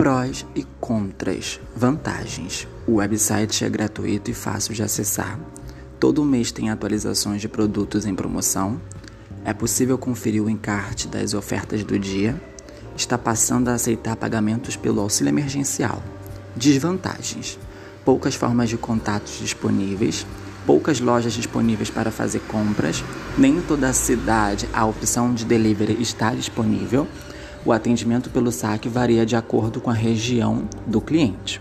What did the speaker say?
Prós e contras. Vantagens: o website é gratuito e fácil de acessar. Todo mês tem atualizações de produtos em promoção. É possível conferir o encarte das ofertas do dia. Está passando a aceitar pagamentos pelo auxílio emergencial. Desvantagens: poucas formas de contatos disponíveis, poucas lojas disponíveis para fazer compras, nem em toda a cidade a opção de delivery está disponível. O atendimento pelo saque varia de acordo com a região do cliente.